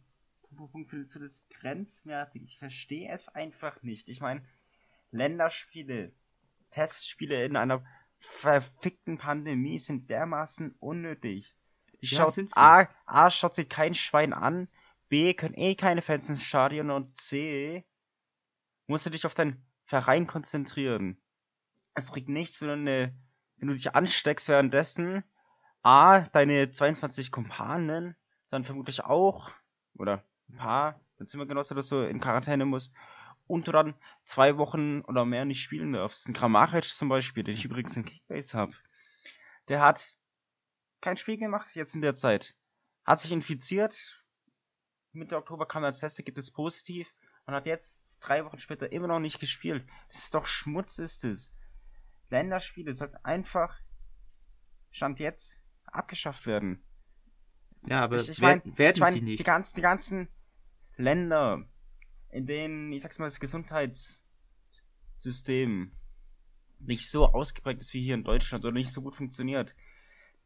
Punkt findest du das grenzwertig? Ich verstehe es einfach nicht. Ich meine, Länderspiele, Testspiele in einer verfickten Pandemie sind dermaßen unnötig. Die ja, schaut, A, A schaut sich kein Schwein an, B können eh keine Fans ins Stadion und C musst du dich auf deinen Verein konzentrieren. Es bringt nichts, wenn du, eine, wenn du dich ansteckst währenddessen. A, deine 22 Kumpanen, dann vermutlich auch, oder ein paar, genauso, dass du in Quarantäne musst und du dann zwei Wochen oder mehr nicht spielen darfst. Ein Grammaric zum Beispiel, den ich übrigens in Kickbase habe, der hat kein Spiel gemacht jetzt in der Zeit. Hat sich infiziert. Mitte Oktober kam er als Test, gibt es positiv und hat jetzt drei Wochen später immer noch nicht gespielt. Das ist doch Schmutz, ist es. Länderspiele sollten einfach Stand jetzt abgeschafft werden. Ja, aber ich, ich mein, werden ich mein, sie nicht. Die ganzen, die ganzen Länder, in denen, ich sag's mal, das Gesundheitssystem nicht so ausgeprägt ist wie hier in Deutschland oder nicht so gut funktioniert,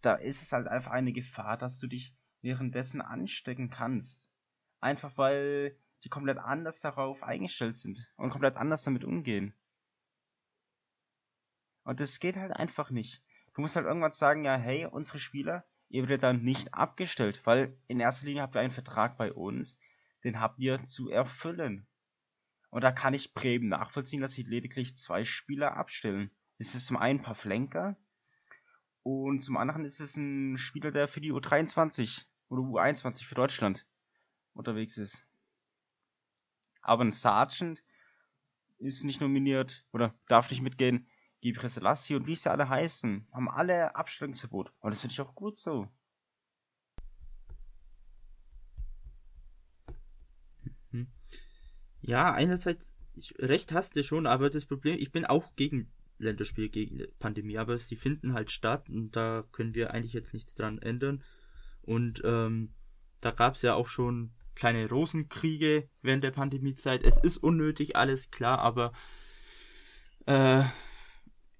da ist es halt einfach eine Gefahr, dass du dich währenddessen anstecken kannst. Einfach weil die komplett anders darauf eingestellt sind und komplett anders damit umgehen. Und das geht halt einfach nicht. Du musst halt irgendwann sagen, ja, hey, unsere Spieler, ihr werdet dann nicht abgestellt, weil in erster Linie habt ihr einen Vertrag bei uns, den habt ihr zu erfüllen. Und da kann ich Bremen nachvollziehen, dass sie lediglich zwei Spieler abstellen. Es ist zum einen ein paar Flenker und zum anderen ist es ein Spieler, der für die U23 oder U21 für Deutschland unterwegs ist. Aber ein Sergeant ist nicht nominiert oder darf nicht mitgehen. Die Selassie und wie sie alle heißen, haben alle Abstellungsverbot. Und das finde ich auch gut so. Ja, einerseits recht hast du schon, aber das Problem, ich bin auch gegen Länderspiel gegen Pandemie, aber sie finden halt statt und da können wir eigentlich jetzt nichts dran ändern. Und ähm, da gab es ja auch schon kleine Rosenkriege während der Pandemiezeit. Es ist unnötig, alles klar, aber äh,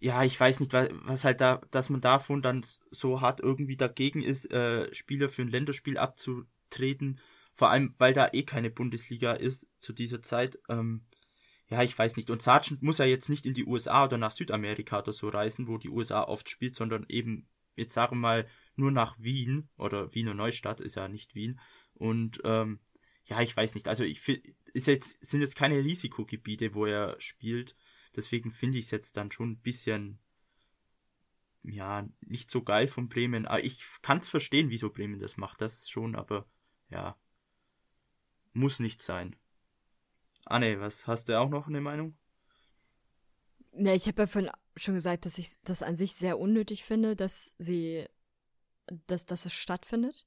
ja, ich weiß nicht, was, was halt da, dass man davon dann so hart irgendwie dagegen ist, äh, Spieler für ein Länderspiel abzutreten. Vor allem, weil da eh keine Bundesliga ist zu dieser Zeit. Ähm, ja, ich weiß nicht. Und Sargent muss ja jetzt nicht in die USA oder nach Südamerika oder so reisen, wo die USA oft spielt, sondern eben, jetzt sagen wir mal, nur nach Wien oder Wiener Neustadt ist ja nicht Wien. Und ähm, ja, ich weiß nicht. Also ich ist jetzt, sind jetzt keine Risikogebiete, wo er spielt. Deswegen finde ich es jetzt dann schon ein bisschen, ja, nicht so geil von Bremen. Aber ich kann es verstehen, wieso Bremen das macht. Das schon, aber ja, muss nicht sein. Anne, was hast du auch noch eine Meinung? Ja, ich habe ja vorhin schon gesagt, dass ich das an sich sehr unnötig finde, dass sie, dass, dass es stattfindet.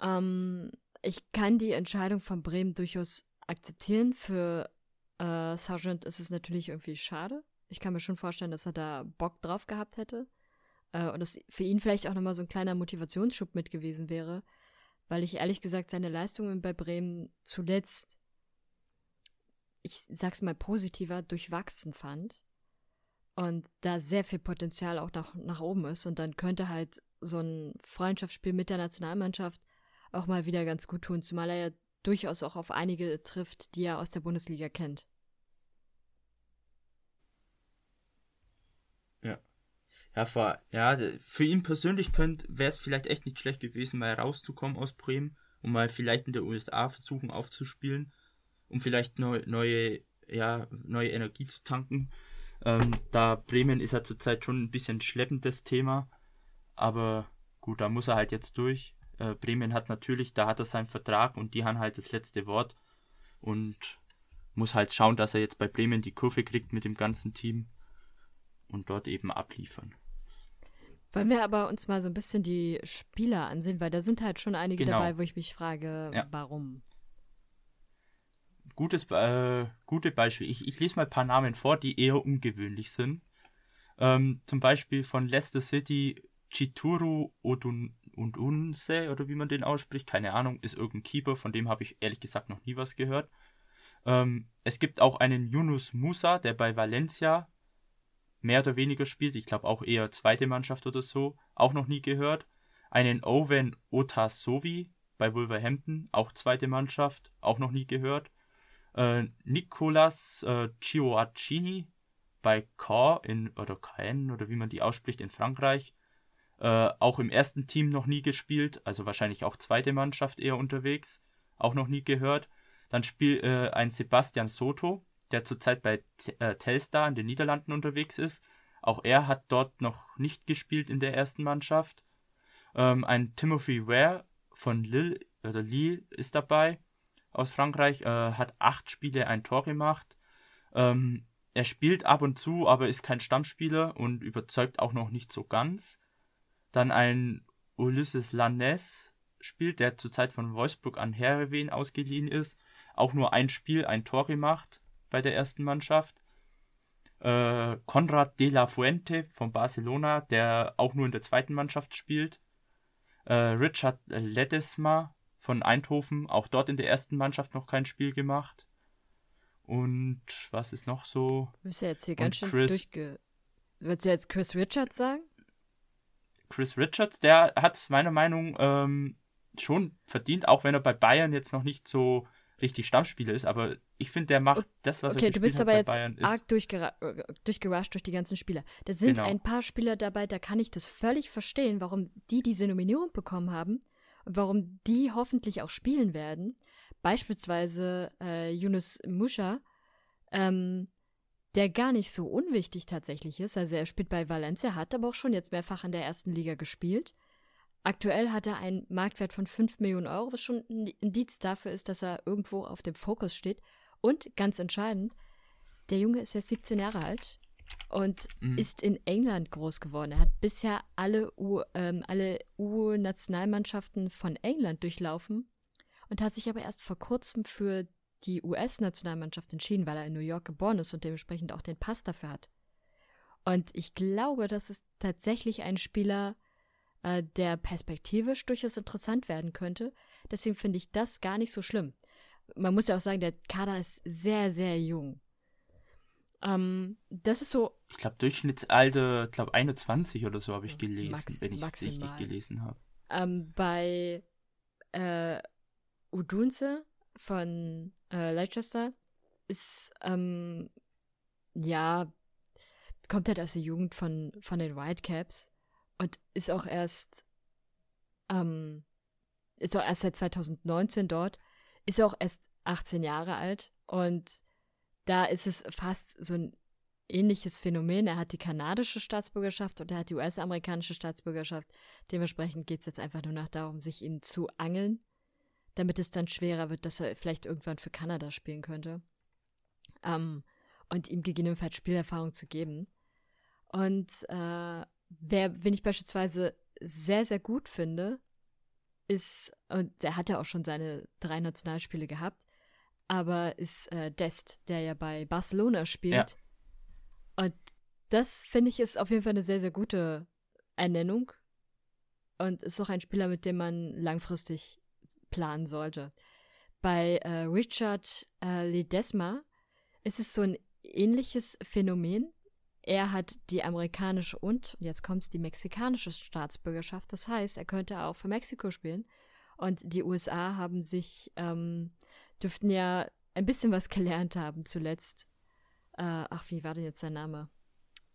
Ähm, ich kann die Entscheidung von Bremen durchaus akzeptieren. Für äh, Sargent ist es natürlich irgendwie schade. Ich kann mir schon vorstellen, dass er da Bock drauf gehabt hätte. Äh, und dass für ihn vielleicht auch nochmal so ein kleiner Motivationsschub mit gewesen wäre. Weil ich ehrlich gesagt seine Leistungen bei Bremen zuletzt ich sag's mal positiver, durchwachsen fand. Und da sehr viel Potenzial auch nach, nach oben ist. Und dann könnte halt so ein Freundschaftsspiel mit der Nationalmannschaft auch mal wieder ganz gut tun, zumal er ja durchaus auch auf einige trifft, die er aus der Bundesliga kennt. Ja. Ja, für, ja, für ihn persönlich wäre es vielleicht echt nicht schlecht gewesen, mal rauszukommen aus Bremen und mal vielleicht in der USA versuchen aufzuspielen um vielleicht neu, neue, ja, neue Energie zu tanken. Ähm, da Bremen ist ja zurzeit schon ein bisschen schleppendes Thema, aber gut, da muss er halt jetzt durch. Äh, Bremen hat natürlich, da hat er seinen Vertrag und die haben halt das letzte Wort und muss halt schauen, dass er jetzt bei Bremen die Kurve kriegt mit dem ganzen Team und dort eben abliefern. Wollen wir aber uns mal so ein bisschen die Spieler ansehen, weil da sind halt schon einige Genau. dabei, wo ich mich frage, Ja. warum. Gutes, äh, gute Beispiel. Ich, ich lese mal ein paar Namen vor, die eher ungewöhnlich sind. Ähm, zum Beispiel von Leicester City Chituru Odun und Unse, oder wie man den ausspricht, keine Ahnung, ist irgendein Keeper, von dem habe ich ehrlich gesagt noch nie was gehört. Ähm, es gibt auch einen Yunus Musa, der bei Valencia mehr oder weniger spielt, ich glaube auch eher zweite Mannschaft oder so, auch noch nie gehört. Einen Owen Otasovi bei Wolverhampton, auch zweite Mannschaft, auch noch nie gehört. Äh, Nicolas äh, Gioacchini bei Caen in, oder Caen oder wie man die ausspricht in Frankreich. Äh, auch im ersten Team noch nie gespielt, also wahrscheinlich auch zweite Mannschaft eher unterwegs, auch noch nie gehört. Dann spielt äh, ein Sebastian Soto, der zurzeit bei äh, Telstar in den Niederlanden unterwegs ist. Auch er hat dort noch nicht gespielt in der ersten Mannschaft. Ähm, ein Timothy Ware von Lille oder Lille ist dabei aus Frankreich, äh, hat acht Spiele ein Tor gemacht. Ähm, er spielt ab und zu, aber ist kein Stammspieler und überzeugt auch noch nicht so ganz. Dann ein Ulysses Lannes spielt, der zurzeit von Wolfsburg an Heerenveen ausgeliehen ist. Auch nur ein Spiel, ein Tor gemacht bei der ersten Mannschaft. Äh, Konrad de la Fuente von Barcelona, der auch nur in der zweiten Mannschaft spielt. Äh, Richard Ledesma von Eindhoven, auch dort in der ersten Mannschaft noch kein Spiel gemacht. Und was ist noch so? Du bist ja jetzt hier Und ganz schön Chris- durchge... Willst du jetzt Chris Richards sagen? Chris Richards, der hat es meiner Meinung ähm, schon verdient, auch wenn er bei Bayern jetzt noch nicht so richtig Stammspieler ist, aber ich finde, der macht das, was Okay, er du gespielt bist aber jetzt Bayern, arg durchgera durchgerusht durch die ganzen Spieler. Da sind Genau. ein paar Spieler dabei, da kann ich das völlig verstehen, warum die diese Nominierung bekommen haben und warum die hoffentlich auch spielen werden. Beispielsweise äh, Yunus Musha, ähm, der gar nicht so unwichtig tatsächlich ist. Also er spielt bei Valencia, hat aber auch schon jetzt mehrfach in der ersten Liga gespielt. Aktuell hat er einen Marktwert von 5 Millionen Euro, was schon ein Indiz dafür ist, dass er irgendwo auf dem Fokus steht. Und ganz entscheidend, der Junge ist jetzt 17 Jahre alt und Mhm. ist in England groß geworden. Er hat bisher alle U, ähm, alle U-Nationalmannschaften von England durchlaufen und hat sich aber erst vor kurzem für die US-Nationalmannschaft entschieden, weil er in New York geboren ist und dementsprechend auch den Pass dafür hat. Und ich glaube, das ist tatsächlich ein Spieler, äh, der perspektivisch durchaus interessant werden könnte. Deswegen finde ich das gar nicht so schlimm. Man muss ja auch sagen, der Kader ist sehr, sehr jung. Ähm, das ist so, ich glaube, Durchschnittsalter, ich glaube 21 oder so habe ich gelesen, Max- wenn ich es richtig gelesen habe. ähm, bei äh, Udunze von äh, Leicester ist, ähm, ja, kommt halt aus der Jugend von, von den Whitecaps und ist auch erst, ähm, ist auch erst seit 2019 dort, ist auch erst 18 Jahre alt und da ist es fast so ein ähnliches Phänomen. Er hat die kanadische Staatsbürgerschaft und er hat die US-amerikanische Staatsbürgerschaft. Dementsprechend geht es jetzt einfach nur noch darum, sich ihn zu angeln, damit es dann schwerer wird, dass er vielleicht irgendwann für Kanada spielen könnte. Ähm, und ihm gegebenenfalls Spielerfahrung zu geben. Und äh, wer, wen ich beispielsweise sehr, sehr gut finde, ist, und der hat ja auch schon seine drei Nationalspiele gehabt, aber ist äh, Dest, der ja bei Barcelona spielt. Ja. Und das finde ich ist auf jeden Fall eine sehr, sehr gute Ernennung. Und ist auch ein Spieler, mit dem man langfristig planen sollte. Bei äh, Richard äh, Ledesma ist es so ein ähnliches Phänomen. Er hat die amerikanische und, jetzt kommt's, die mexikanische Staatsbürgerschaft. Das heißt, er könnte auch für Mexiko spielen. Und die USA haben sich, ähm, dürften ja ein bisschen was gelernt haben zuletzt. Äh, ach, wie war denn jetzt sein Name?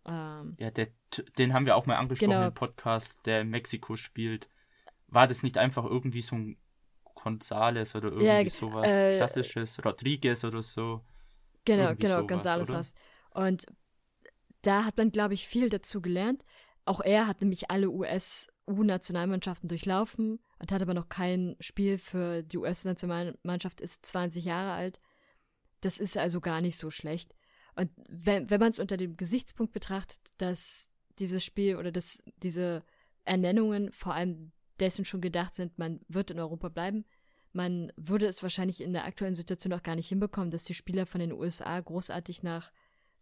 Ähm, Ja, der, den haben wir auch mal angesprochen Genau. im Podcast, der in Mexiko spielt. War das nicht einfach irgendwie so ein Gonzales oder irgendwie Ja, sowas äh, Klassisches, Rodriguez oder so? Genau, Irgendwie genau, sowas, Gonzales oder? was. Und da hat man, glaube ich, viel dazu gelernt. Auch er hat nämlich alle US-U-Nationalmannschaften durchlaufen und hat aber noch kein Spiel für die US-Nationalmannschaft, ist 20 Jahre alt. Das ist also gar nicht so schlecht. Und wenn, wenn man es unter dem Gesichtspunkt betrachtet, dass dieses Spiel oder das, diese Ernennungen vor allem dessen schon gedacht sind, man wird in Europa bleiben. Man würde es wahrscheinlich in der aktuellen Situation auch gar nicht hinbekommen, dass die Spieler von den USA großartig nach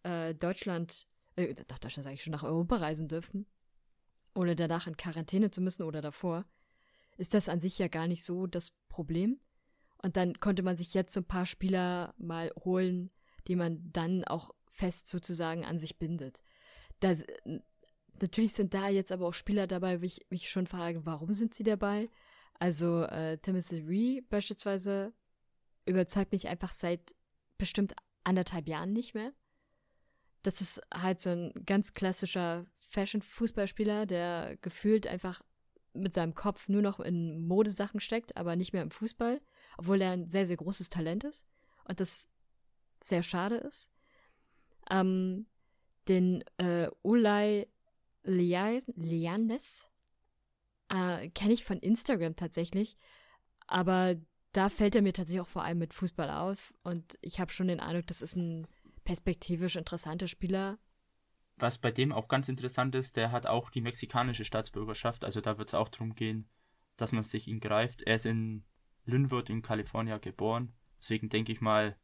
äh, Deutschland, äh, nach Deutschland sage ich schon, nach Europa reisen dürfen, ohne danach in Quarantäne zu müssen oder davor, ist das an sich ja gar nicht so das Problem. Und dann konnte man sich jetzt so ein paar Spieler mal holen, die man dann auch fest sozusagen an sich bindet. Das, natürlich sind da jetzt aber auch Spieler dabei, wie ich mich schon frage, warum sind sie dabei? Also äh, Timothy Ree beispielsweise überzeugt mich einfach seit bestimmt anderthalb Jahren nicht mehr. Das ist halt so ein ganz klassischer Fashion-Fußballspieler, der gefühlt einfach mit seinem Kopf nur noch in Modesachen steckt, aber nicht mehr im Fußball, obwohl er ein sehr, sehr großes Talent ist und das sehr schade ist. Ähm, den äh, Ulay Lianes äh, kenne ich von Instagram tatsächlich, aber da fällt er mir tatsächlich auch vor allem mit Fußball auf und ich habe schon den Eindruck, das ist ein perspektivisch interessanter Spieler. Was bei dem auch ganz interessant ist, der hat auch die mexikanische Staatsbürgerschaft, also da wird es auch darum gehen, dass man sich ihn greift. Er ist in Linwood in Kalifornien geboren, deswegen denke ich mal,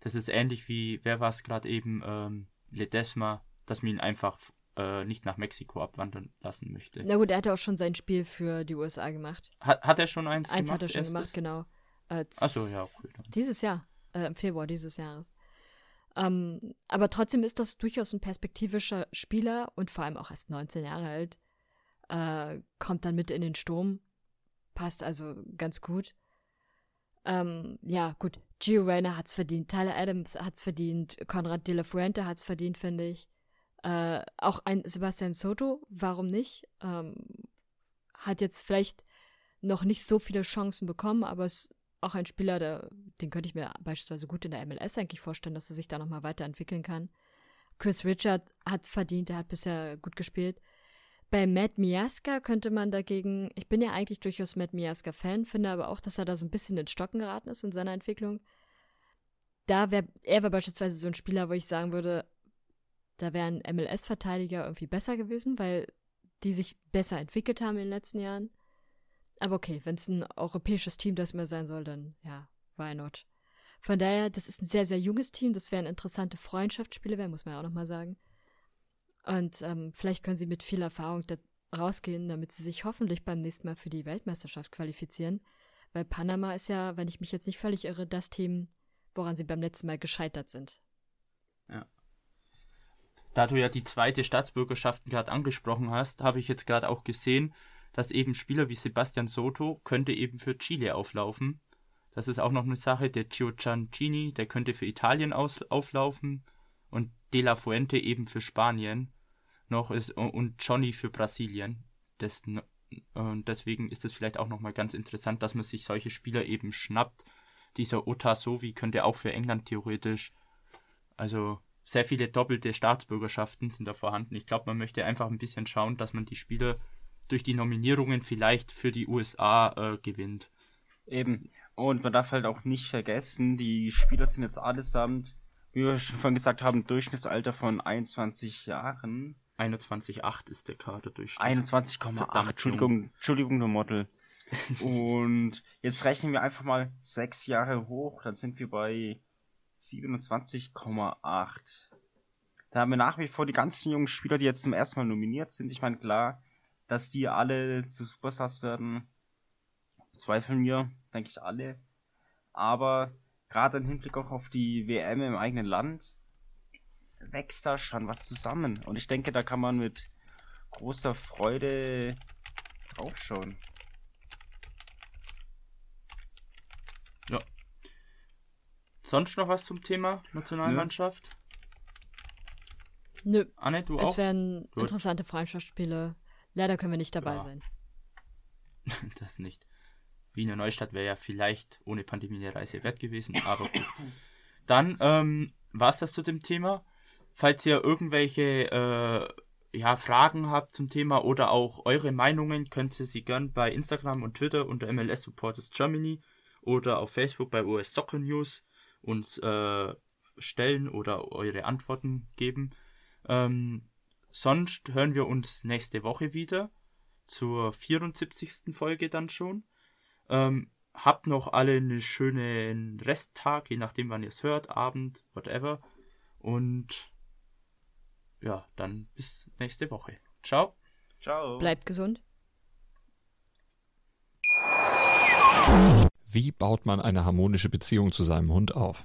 das ist ähnlich wie, wer war es gerade eben, ähm, Ledesma, dass man ihn einfach äh, nicht nach Mexiko abwandern lassen möchte. Na gut, er hat auch schon sein Spiel für die USA gemacht. Hat, hat er schon eins, eins gemacht? Eins hat er schon erstes? gemacht, genau. Äh, Achso, ja, okay. Dieses Jahr, äh, im Februar dieses Jahres. Ähm, aber trotzdem ist das durchaus ein perspektivischer Spieler und vor allem auch erst 19 Jahre alt. Äh, kommt dann mit in den Sturm. Passt also ganz gut. Ähm, ja, gut. Gio Reyna hat's verdient. Tyler Adams hat's verdient. Conrad de la Fuente hat's verdient, finde ich. Äh, auch ein Sebastian Soto, warum nicht? Ähm, hat jetzt vielleicht noch nicht so viele Chancen bekommen, aber ist auch ein Spieler, der, den könnte ich mir beispielsweise gut in der MLS eigentlich vorstellen, dass er sich da nochmal weiterentwickeln kann. Chris Richard hat verdient, er hat bisher gut gespielt. Bei Matt Miaska könnte man dagegen, ich bin ja eigentlich durchaus Matt Miaska Fan, finde aber auch, dass er da so ein bisschen ins Stocken geraten ist in seiner Entwicklung. Da wäre, er wäre beispielsweise so ein Spieler, wo ich sagen würde, da wären MLS-Verteidiger irgendwie besser gewesen, weil die sich besser entwickelt haben in den letzten Jahren. Aber okay, wenn es ein europäisches Team das mehr sein soll, dann ja, why not? Von daher, das ist ein sehr, sehr junges Team. Das wären interessante Freundschaftsspiele werden, muss man ja auch nochmal sagen. Und ähm, vielleicht können sie mit viel Erfahrung da rausgehen, damit sie sich hoffentlich beim nächsten Mal für die Weltmeisterschaft qualifizieren. Weil Panama ist ja, wenn ich mich jetzt nicht völlig irre, das Team, woran sie beim letzten Mal gescheitert sind. Ja. Da du ja die zweite Staatsbürgerschaft gerade angesprochen hast, habe ich jetzt gerade auch gesehen, dass eben Spieler wie Sebastian Soto könnte eben für Chile auflaufen. Das ist auch noch eine Sache. Der Gio Ciancini, der könnte für Italien aus, auflaufen und De La Fuente eben für Spanien noch ist und Johnny für Brasilien. Das, und deswegen ist es vielleicht auch nochmal ganz interessant, dass man sich solche Spieler eben schnappt. Dieser Ota Sovi könnte auch für England theoretisch. Also sehr viele doppelte Staatsbürgerschaften sind da vorhanden. Ich glaube, man möchte einfach ein bisschen schauen, dass man die Spieler durch die Nominierungen vielleicht für die USA äh, gewinnt. Eben. Und man darf halt auch nicht vergessen, die Spieler sind jetzt allesamt, wie wir schon vorhin gesagt haben, Durchschnittsalter von 21 Jahren. 21,8 ist der Kaderdurchschnitt. 21,8. Entschuldigung, Entschuldigung, nur Model. Und jetzt rechnen wir einfach mal sechs Jahre hoch, dann sind wir bei 27,8. Da haben wir nach wie vor die ganzen jungen Spieler, die jetzt zum ersten Mal nominiert sind. Ich meine, klar, dass die alle zu Superstars werden, zweifeln wir, denke ich, alle. Aber gerade im Hinblick auch auf die WM im eigenen Land wächst da schon was zusammen. Und ich denke, da kann man mit großer Freude draufschauen. Ja, Sonst noch was zum Thema Nationalmannschaft? Nö. Anne, du es auch? Es werden Gut. interessante Freundschaftsspiele. Leider können wir nicht dabei ja. sein. das nicht. Wiener Neustadt wäre ja vielleicht ohne Pandemie eine Reise wert gewesen, aber gut. Dann ähm, war es das zu dem Thema. Falls ihr irgendwelche äh, ja, Fragen habt zum Thema oder auch eure Meinungen, könnt ihr sie gern bei Instagram und Twitter unter MLS Supporters Germany oder auf Facebook bei US Soccer News uns äh, stellen oder eure Antworten geben. Ähm, sonst hören wir uns nächste Woche wieder. Zur 74. Folge dann schon. Ähm, habt noch alle einen schönen Resttag, je nachdem wann ihr es hört, Abend, whatever. Und ja, dann bis nächste Woche. Ciao. Ciao. Bleibt gesund. Wie baut man eine harmonische Beziehung zu seinem Hund auf?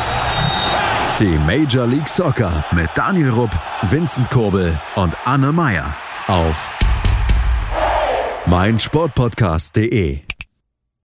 Die Major League Soccer mit Daniel Rupp, Vincent Kurbel und Anne Meyer auf meinsportpodcast.de.